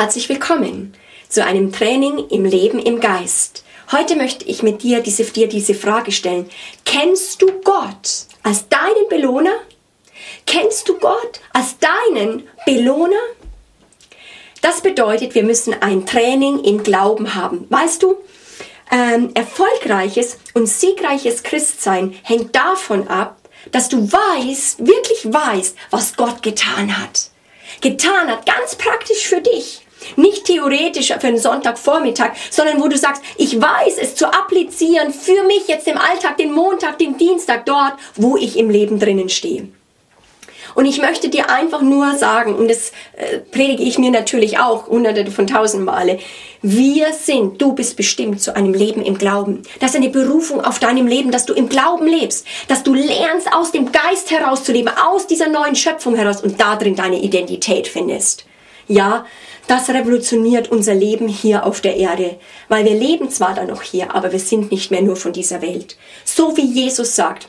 Herzlich willkommen zu einem Training im Leben im Geist. Heute möchte ich mit dir diese, dir diese Frage stellen. Kennst du Gott als deinen Belohner? Kennst du Gott als deinen Belohner? Das bedeutet, wir müssen ein Training im Glauben haben. Weißt du, ähm, erfolgreiches und siegreiches Christsein hängt davon ab, dass du weißt, wirklich weißt, was Gott getan hat. Getan hat, ganz praktisch für dich. Nicht theoretisch für einen Sonntagvormittag, sondern wo du sagst, ich weiß es zu applizieren für mich jetzt im Alltag, den Montag, den Dienstag, dort, wo ich im Leben drinnen stehe. Und ich möchte dir einfach nur sagen, und das äh, predige ich mir natürlich auch hunderte von tausend Male, wir sind, du bist bestimmt zu einem Leben im Glauben. Das ist eine Berufung auf deinem Leben, dass du im Glauben lebst, dass du lernst, aus dem Geist heraus zu leben, aus dieser neuen Schöpfung heraus und darin deine Identität findest. Ja, das revolutioniert unser Leben hier auf der Erde, weil wir leben zwar dann noch hier, aber wir sind nicht mehr nur von dieser Welt. So wie Jesus sagt,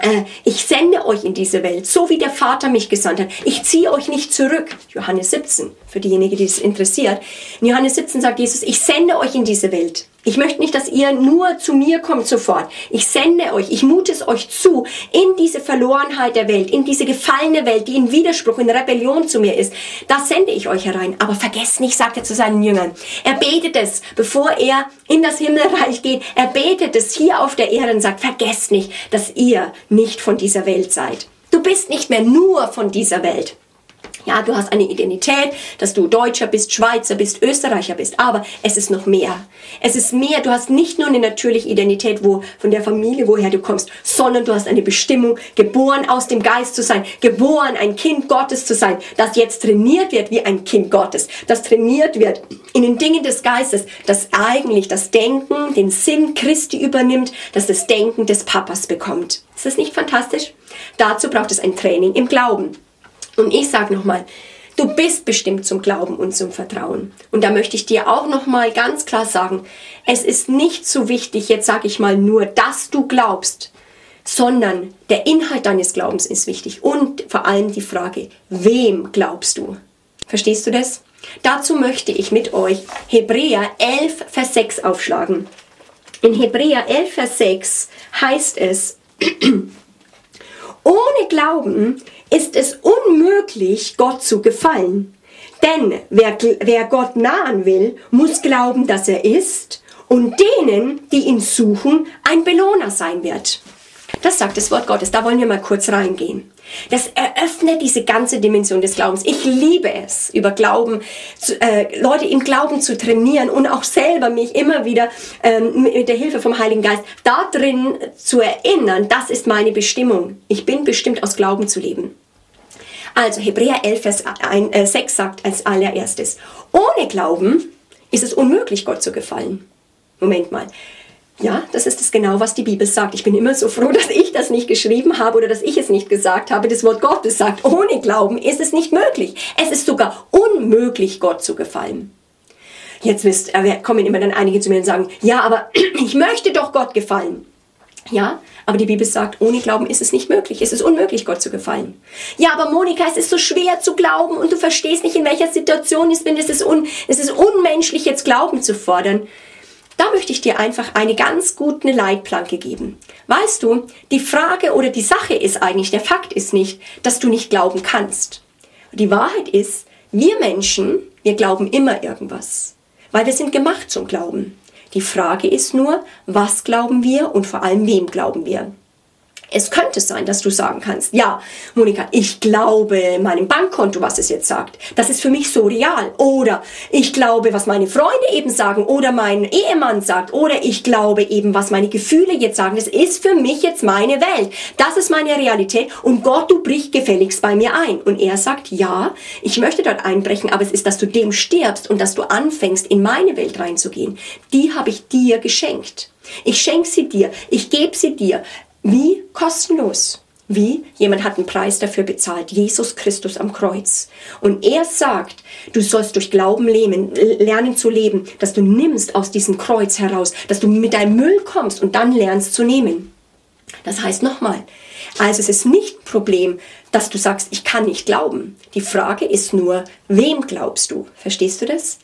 äh, ich sende euch in diese Welt, so wie der Vater mich gesandt hat. Ich ziehe euch nicht zurück. Johannes 17, für diejenigen, die es interessiert. In Johannes 17 sagt Jesus, ich sende euch in diese Welt. Ich möchte nicht, dass ihr nur zu mir kommt sofort. Ich sende euch, ich mute es euch zu, in diese Verlorenheit der Welt, in diese gefallene Welt, die in Widerspruch, in Rebellion zu mir ist. Da sende ich euch herein. Aber vergesst nicht, sagt er zu seinen Jüngern. Er betet es, bevor er in das Himmelreich geht. Er betet es hier auf der Erde und sagt, vergesst nicht, dass ihr nicht von dieser Welt seid. Du bist nicht mehr nur von dieser Welt. Ja, du hast eine Identität, dass du Deutscher bist, Schweizer bist, Österreicher bist, aber es ist noch mehr. Es ist mehr, du hast nicht nur eine natürliche Identität, wo, von der Familie, woher du kommst, sondern du hast eine Bestimmung, geboren aus dem Geist zu sein, geboren ein Kind Gottes zu sein, das jetzt trainiert wird wie ein Kind Gottes, das trainiert wird in den Dingen des Geistes, das eigentlich das Denken, den Sinn Christi übernimmt, das das Denken des Papas bekommt. Ist das nicht fantastisch? Dazu braucht es ein Training im Glauben. Und ich sage nochmal, du bist bestimmt zum Glauben und zum Vertrauen. Und da möchte ich dir auch nochmal ganz klar sagen, es ist nicht so wichtig, jetzt sage ich mal nur, dass du glaubst, sondern der Inhalt deines Glaubens ist wichtig und vor allem die Frage, wem glaubst du? Verstehst du das? Dazu möchte ich mit euch Hebräer 11, Vers 6 aufschlagen. In Hebräer 11, Vers 6 heißt es, ohne Glauben ist es unmöglich, Gott zu gefallen. Denn wer, wer Gott nahen will, muss glauben, dass er ist und denen, die ihn suchen, ein Belohner sein wird. Das sagt das Wort Gottes. Da wollen wir mal kurz reingehen. Das eröffnet diese ganze Dimension des Glaubens. Ich liebe es, über Glauben, zu, äh, Leute im Glauben zu trainieren und auch selber mich immer wieder ähm, mit der Hilfe vom Heiligen Geist da drin zu erinnern, das ist meine Bestimmung. Ich bin bestimmt aus Glauben zu leben. Also Hebräer 11, Vers 1, äh, 6 sagt als allererstes, ohne Glauben ist es unmöglich, Gott zu gefallen. Moment mal. Ja, das ist es genau, was die Bibel sagt. Ich bin immer so froh, dass ich das nicht geschrieben habe oder dass ich es nicht gesagt habe. Das Wort Gottes sagt, ohne Glauben ist es nicht möglich. Es ist sogar unmöglich, Gott zu gefallen. Jetzt wisst, äh, kommen immer dann einige zu mir und sagen, ja, aber ich möchte doch Gott gefallen. Ja, aber die Bibel sagt, ohne Glauben ist es nicht möglich. Es ist unmöglich, Gott zu gefallen. Ja, aber Monika, es ist so schwer zu glauben und du verstehst nicht, in welcher Situation ich bin. Es ist, un, es ist unmenschlich, jetzt Glauben zu fordern. Da möchte ich dir einfach eine ganz gute Leitplanke geben. Weißt du, die Frage oder die Sache ist eigentlich, der Fakt ist nicht, dass du nicht glauben kannst. Die Wahrheit ist, wir Menschen, wir glauben immer irgendwas. Weil wir sind gemacht zum Glauben. Die Frage ist nur, was glauben wir und vor allem wem glauben wir? Es könnte sein, dass du sagen kannst, ja, Monika, ich glaube meinem Bankkonto, was es jetzt sagt. Das ist für mich so real. Oder ich glaube, was meine Freunde eben sagen. Oder mein Ehemann sagt. Oder ich glaube eben, was meine Gefühle jetzt sagen. Das ist für mich jetzt meine Welt. Das ist meine Realität. Und Gott, du brichst gefälligst bei mir ein. Und er sagt, ja, ich möchte dort einbrechen, aber es ist, dass du dem stirbst und dass du anfängst, in meine Welt reinzugehen. Die habe ich dir geschenkt. Ich schenke sie dir. Ich gebe sie dir. Wie kostenlos. Wie? Jemand hat einen Preis dafür bezahlt. Jesus Christus am Kreuz. Und er sagt, du sollst durch Glauben leben, lernen zu leben, dass du nimmst aus diesem Kreuz heraus, dass du mit deinem Müll kommst und dann lernst zu nehmen. Das heißt nochmal, Also es ist nicht ein Problem, dass du sagst, ich kann nicht glauben. Die Frage ist nur, wem glaubst du? Verstehst du das?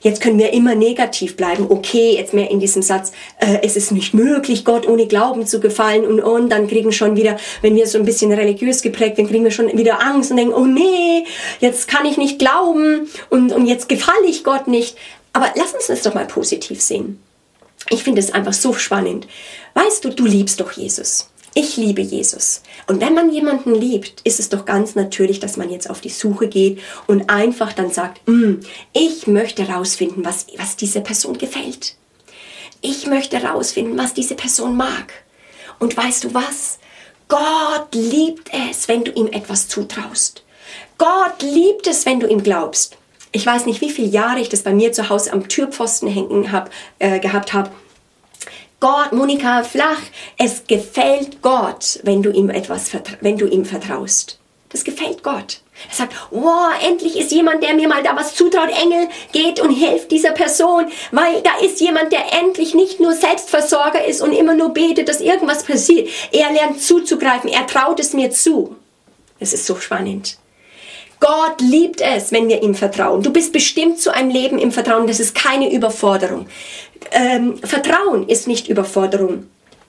Jetzt können wir immer negativ bleiben. Okay, jetzt mehr in diesem Satz, äh, es ist nicht möglich, Gott ohne Glauben zu gefallen und und dann kriegen schon wieder, wenn wir so ein bisschen religiös geprägt, dann kriegen wir schon wieder Angst und denken, oh nee, jetzt kann ich nicht glauben und, und jetzt gefalle ich Gott nicht. Aber lass uns das doch mal positiv sehen. Ich finde es einfach so spannend. Weißt du, du liebst doch Jesus. Ich liebe Jesus. Und wenn man jemanden liebt, ist es doch ganz natürlich, dass man jetzt auf die Suche geht und einfach dann sagt, mm, ich möchte herausfinden, was, was dieser Person gefällt. Ich möchte herausfinden, was diese Person mag. Und weißt du was? Gott liebt es, wenn du ihm etwas zutraust. Gott liebt es, wenn du ihm glaubst. Ich weiß nicht, wie viele Jahre ich das bei mir zu Hause am Türpfosten hängen hab, äh, gehabt habe Gott, Monika, flach. Es gefällt Gott, wenn du ihm etwas, wenn du ihm vertraust. Das gefällt Gott. Er sagt, wow, endlich ist jemand, der mir mal da was zutraut. Engel, geht und hilft dieser Person, weil da ist jemand, der endlich nicht nur Selbstversorger ist und immer nur betet, dass irgendwas passiert. Er lernt zuzugreifen. Er traut es mir zu. Das ist so spannend. Gott liebt es, wenn wir ihm vertrauen. Du bist bestimmt zu einem Leben im Vertrauen. Das ist keine Überforderung ähm, Vertrauen ist nicht Überforderung.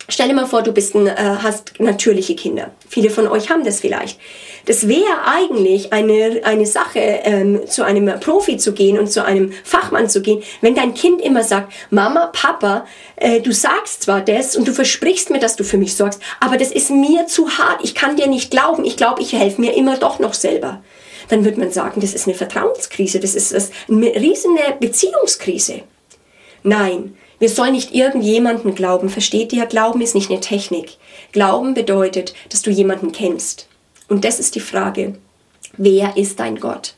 Stell dir mal vor, du bist ein, äh, hast natürliche Kinder. Viele von euch haben das vielleicht. Das wäre eigentlich eine, eine Sache, ähm, zu einem Profi zu gehen und zu einem Fachmann zu gehen, wenn dein Kind immer sagt, Mama, Papa, äh, du sagst zwar das und du versprichst mir, dass du für mich sorgst, aber das ist mir zu hart. Ich kann dir nicht glauben. Ich glaube, ich helfe mir immer doch noch selber. Dann wird man sagen, das ist eine Vertrauenskrise, das ist eine riesige Beziehungskrise. Nein, wir sollen nicht irgendjemanden glauben. Versteht ihr? Glauben ist nicht eine Technik. Glauben bedeutet, dass du jemanden kennst. Und das ist die Frage. Wer ist dein Gott?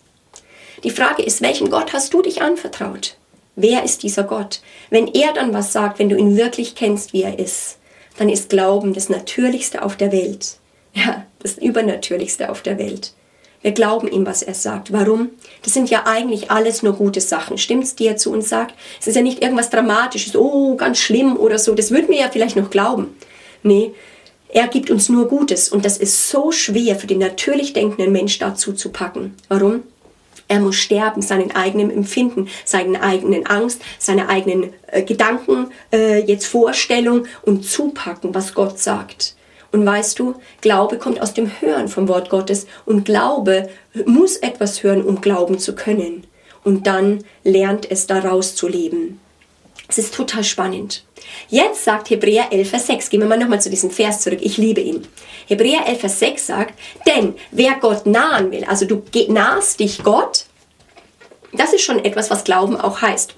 Die Frage ist, welchem Gott hast du dich anvertraut? Wer ist dieser Gott? Wenn er dann was sagt, wenn du ihn wirklich kennst, wie er ist, dann ist Glauben das Natürlichste auf der Welt. Ja, das Übernatürlichste auf der Welt. Wir glauben ihm, was er sagt. Warum? Das sind ja eigentlich alles nur gute Sachen. Stimmt's, die er zu uns sagt? Es ist ja nicht irgendwas Dramatisches, oh, ganz schlimm oder so. Das würden wir ja vielleicht noch glauben. Nee, er gibt uns nur Gutes. Und das ist so schwer für den natürlich denkenden Mensch dazu zu packen. Warum? Er muss sterben, seinen eigenen Empfinden, seinen eigenen Angst, seine eigenen äh, Gedanken, äh, jetzt Vorstellung und zupacken, was Gott sagt. Und weißt du, Glaube kommt aus dem Hören vom Wort Gottes und Glaube muss etwas hören, um glauben zu können. Und dann lernt es daraus zu leben. Es ist total spannend. Jetzt sagt Hebräer 11, Vers 6, gehen wir mal nochmal zu diesem Vers zurück, ich liebe ihn. Hebräer 11, Vers 6 sagt, denn wer Gott nahen will, also du nahst dich Gott, das ist schon etwas, was Glauben auch heißt.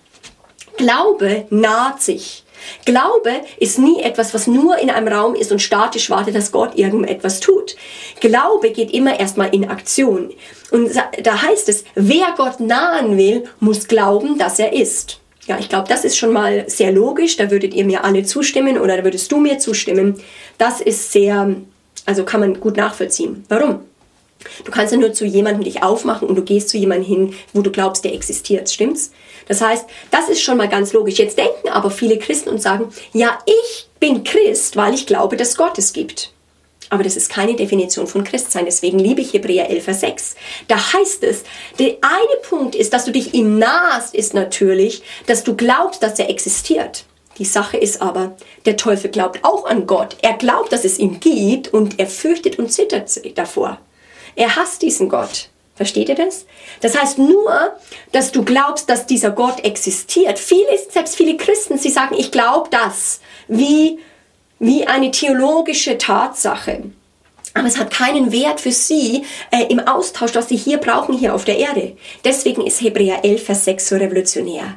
Glaube naht sich. Glaube ist nie etwas, was nur in einem Raum ist und statisch wartet, dass Gott irgendetwas tut. Glaube geht immer erstmal in Aktion. Und da heißt es, wer Gott nahen will, muss glauben, dass er ist. Ja, ich glaube, das ist schon mal sehr logisch. Da würdet ihr mir alle zustimmen oder da würdest du mir zustimmen. Das ist sehr, also kann man gut nachvollziehen. Warum? Du kannst ja nur zu jemandem dich aufmachen und du gehst zu jemandem hin, wo du glaubst, der existiert, stimmt's? Das heißt, das ist schon mal ganz logisch. Jetzt denken aber viele Christen und sagen, ja, ich bin Christ, weil ich glaube, dass Gott es gibt. Aber das ist keine Definition von Christsein. Deswegen liebe ich Hebräer 11, Vers 6. Da heißt es, der eine Punkt ist, dass du dich ihm nahst, ist natürlich, dass du glaubst, dass er existiert. Die Sache ist aber, der Teufel glaubt auch an Gott. Er glaubt, dass es ihn gibt und er fürchtet und zittert davor. Er hasst diesen Gott. Versteht ihr das? Das heißt nur, dass du glaubst, dass dieser Gott existiert. Viele, selbst viele Christen, sie sagen, ich glaube das, wie, wie eine theologische Tatsache. Aber es hat keinen Wert für sie äh, im Austausch, was sie hier brauchen, hier auf der Erde. Deswegen ist Hebräer 11, Vers 6 so revolutionär.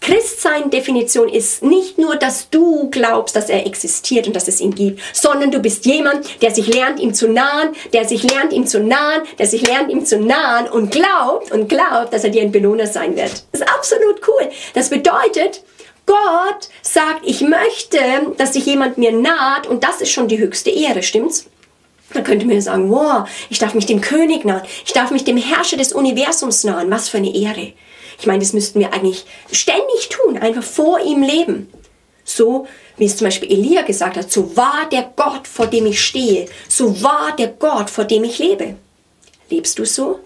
Christsein-Definition ist nicht nur, dass du glaubst, dass er existiert und dass es ihn gibt, sondern du bist jemand, der sich lernt, ihm zu nahen, der sich lernt, ihm zu nahen, der sich lernt, ihm zu nahen und glaubt und glaubt, dass er dir ein Belohner sein wird. Das ist absolut cool. Das bedeutet, Gott sagt, ich möchte, dass sich jemand mir naht und das ist schon die höchste Ehre, stimmt's? Da könnte man sagen, wow, ich darf mich dem König nahen, ich darf mich dem Herrscher des Universums nahen, was für eine Ehre. Ich meine, das müssten wir eigentlich ständig tun, einfach vor ihm leben. So wie es zum Beispiel Elia gesagt hat, so wahr der Gott, vor dem ich stehe, so wahr der Gott, vor dem ich lebe. Lebst du so?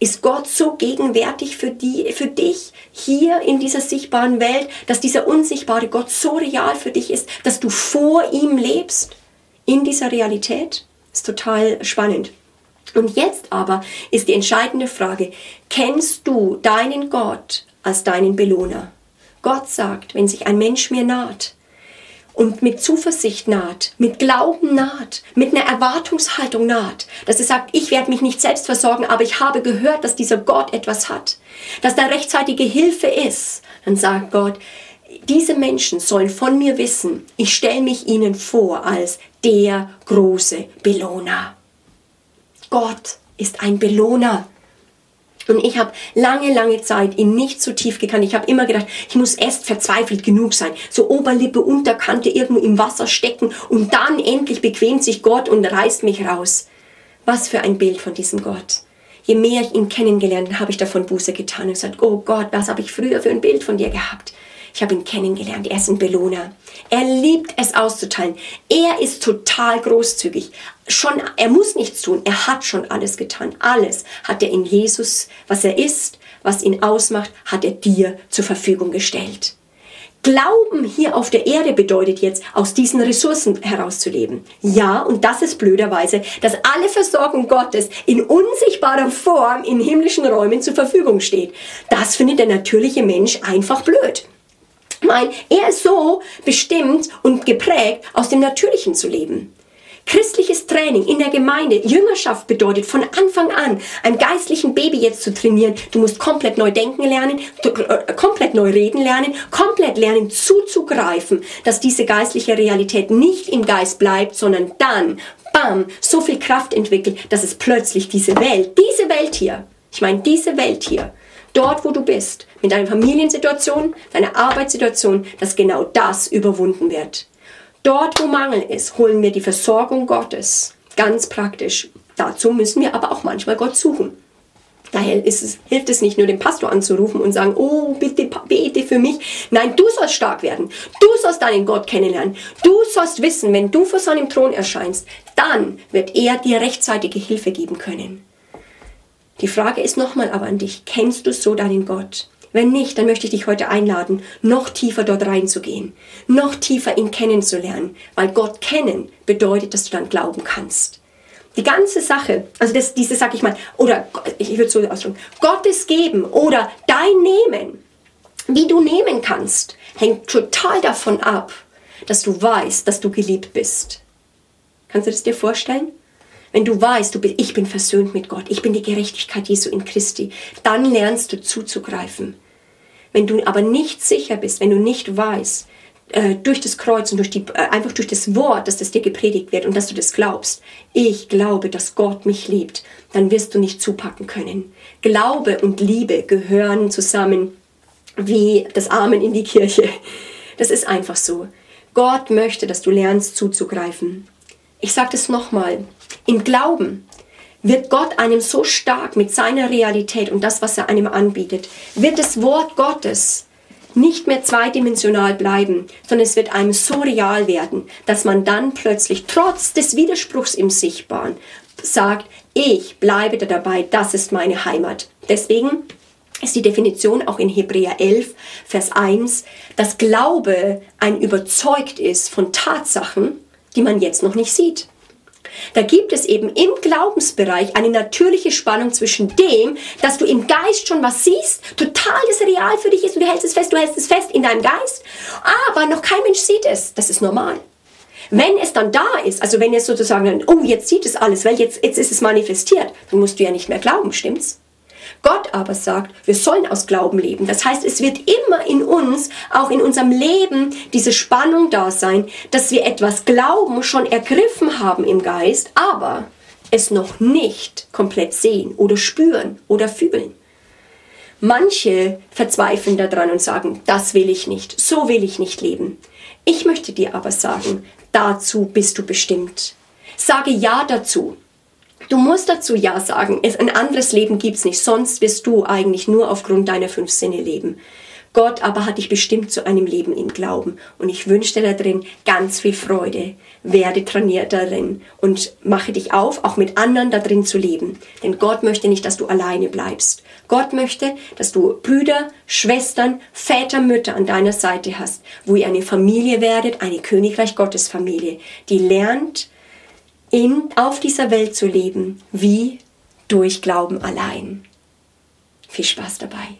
Ist Gott so gegenwärtig für, die, für dich hier in dieser sichtbaren Welt, dass dieser unsichtbare Gott so real für dich ist, dass du vor ihm lebst? In dieser Realität? Ist total spannend. Und jetzt aber ist die entscheidende Frage, kennst du deinen Gott als deinen Belohner? Gott sagt, wenn sich ein Mensch mir naht, und mit Zuversicht naht, mit Glauben naht, mit einer Erwartungshaltung naht, dass er sagt, ich werde mich nicht selbst versorgen, aber ich habe gehört, dass dieser Gott etwas hat, dass da rechtzeitige Hilfe ist, dann sagt Gott, diese Menschen sollen von mir wissen, ich stelle mich ihnen vor als der große Belohner. Gott ist ein Belohner. Und ich habe lange, lange Zeit ihn nicht so tief gekannt. Ich habe immer gedacht, ich muss erst verzweifelt genug sein. So Oberlippe, Unterkante irgendwo im Wasser stecken und dann endlich bequemt sich Gott und reißt mich raus. Was für ein Bild von diesem Gott. Je mehr ich ihn kennengelernt habe, habe ich davon Buße getan und gesagt, oh Gott, was habe ich früher für ein Bild von dir gehabt? Ich habe ihn kennengelernt. Er ist ein Belohner. Er liebt es auszuteilen. Er ist total großzügig. Schon, er muss nichts tun. Er hat schon alles getan. Alles hat er in Jesus, was er ist, was ihn ausmacht, hat er dir zur Verfügung gestellt. Glauben hier auf der Erde bedeutet jetzt, aus diesen Ressourcen herauszuleben. Ja, und das ist blöderweise, dass alle Versorgung Gottes in unsichtbarer Form in himmlischen Räumen zur Verfügung steht. Das findet der natürliche Mensch einfach blöd. Nein, er ist so bestimmt und geprägt, aus dem Natürlichen zu leben. Christliches Training in der Gemeinde, Jüngerschaft bedeutet von Anfang an einem geistlichen Baby jetzt zu trainieren. Du musst komplett neu denken lernen, äh, komplett neu reden lernen, komplett lernen zuzugreifen, dass diese geistliche Realität nicht im Geist bleibt, sondern dann, bam, so viel Kraft entwickelt, dass es plötzlich diese Welt, diese Welt hier, ich meine diese Welt hier, dort wo du bist, mit deiner Familiensituation, deiner Arbeitssituation, dass genau das überwunden wird. Dort, wo Mangel ist, holen wir die Versorgung Gottes. Ganz praktisch. Dazu müssen wir aber auch manchmal Gott suchen. Daher es, hilft es nicht nur, den Pastor anzurufen und sagen, oh, bitte bete für mich. Nein, du sollst stark werden. Du sollst deinen Gott kennenlernen. Du sollst wissen, wenn du vor seinem Thron erscheinst, dann wird er dir rechtzeitige Hilfe geben können. Die Frage ist nochmal aber an dich, kennst du so deinen Gott? Wenn nicht, dann möchte ich dich heute einladen, noch tiefer dort reinzugehen, noch tiefer ihn kennenzulernen, weil Gott kennen bedeutet, dass du dann glauben kannst. Die ganze Sache, also das, diese, sag ich mal, oder ich würde so ausdrücken, Gottes Geben oder dein Nehmen, wie du nehmen kannst, hängt total davon ab, dass du weißt, dass du geliebt bist. Kannst du das dir vorstellen? Wenn du weißt, du bist, ich bin versöhnt mit Gott, ich bin die Gerechtigkeit Jesu in Christi, dann lernst du zuzugreifen. Wenn du aber nicht sicher bist, wenn du nicht weißt, äh, durch das Kreuz und durch die, äh, einfach durch das Wort, dass das dir gepredigt wird und dass du das glaubst, ich glaube, dass Gott mich liebt, dann wirst du nicht zupacken können. Glaube und Liebe gehören zusammen wie das Amen in die Kirche. Das ist einfach so. Gott möchte, dass du lernst zuzugreifen. Ich sage das nochmal. Im Glauben wird Gott einem so stark mit seiner Realität und das, was er einem anbietet, wird das Wort Gottes nicht mehr zweidimensional bleiben, sondern es wird einem so real werden, dass man dann plötzlich trotz des Widerspruchs im Sichtbaren sagt, ich bleibe da dabei, das ist meine Heimat. Deswegen ist die Definition auch in Hebräer 11, Vers 1, dass Glaube ein überzeugt ist von Tatsachen, die man jetzt noch nicht sieht. Da gibt es eben im Glaubensbereich eine natürliche Spannung zwischen dem, dass du im Geist schon was siehst, total das real für dich ist und du hältst es fest, du hältst es fest in deinem Geist, aber noch kein Mensch sieht es. Das ist normal. Wenn es dann da ist, also wenn es sozusagen, oh, jetzt sieht es alles, weil jetzt, jetzt ist es manifestiert, dann musst du ja nicht mehr glauben, stimmt's? Gott aber sagt, wir sollen aus Glauben leben. Das heißt, es wird immer in uns, auch in unserem Leben, diese Spannung da sein, dass wir etwas glauben, schon ergriffen haben im Geist, aber es noch nicht komplett sehen oder spüren oder fühlen. Manche verzweifeln daran und sagen, das will ich nicht, so will ich nicht leben. Ich möchte dir aber sagen, dazu bist du bestimmt. Sage Ja dazu. Du musst dazu Ja sagen. ein anderes Leben gibt's nicht. Sonst wirst du eigentlich nur aufgrund deiner fünf Sinne leben. Gott aber hat dich bestimmt zu einem Leben im Glauben. Und ich wünsche dir darin ganz viel Freude. Werde trainiert darin und mache dich auf, auch mit anderen darin zu leben. Denn Gott möchte nicht, dass du alleine bleibst. Gott möchte, dass du Brüder, Schwestern, Väter, Mütter an deiner Seite hast, wo ihr eine Familie werdet, eine Königreich Gottes Familie, die lernt, in, auf dieser Welt zu leben, wie durch Glauben allein. Viel Spaß dabei.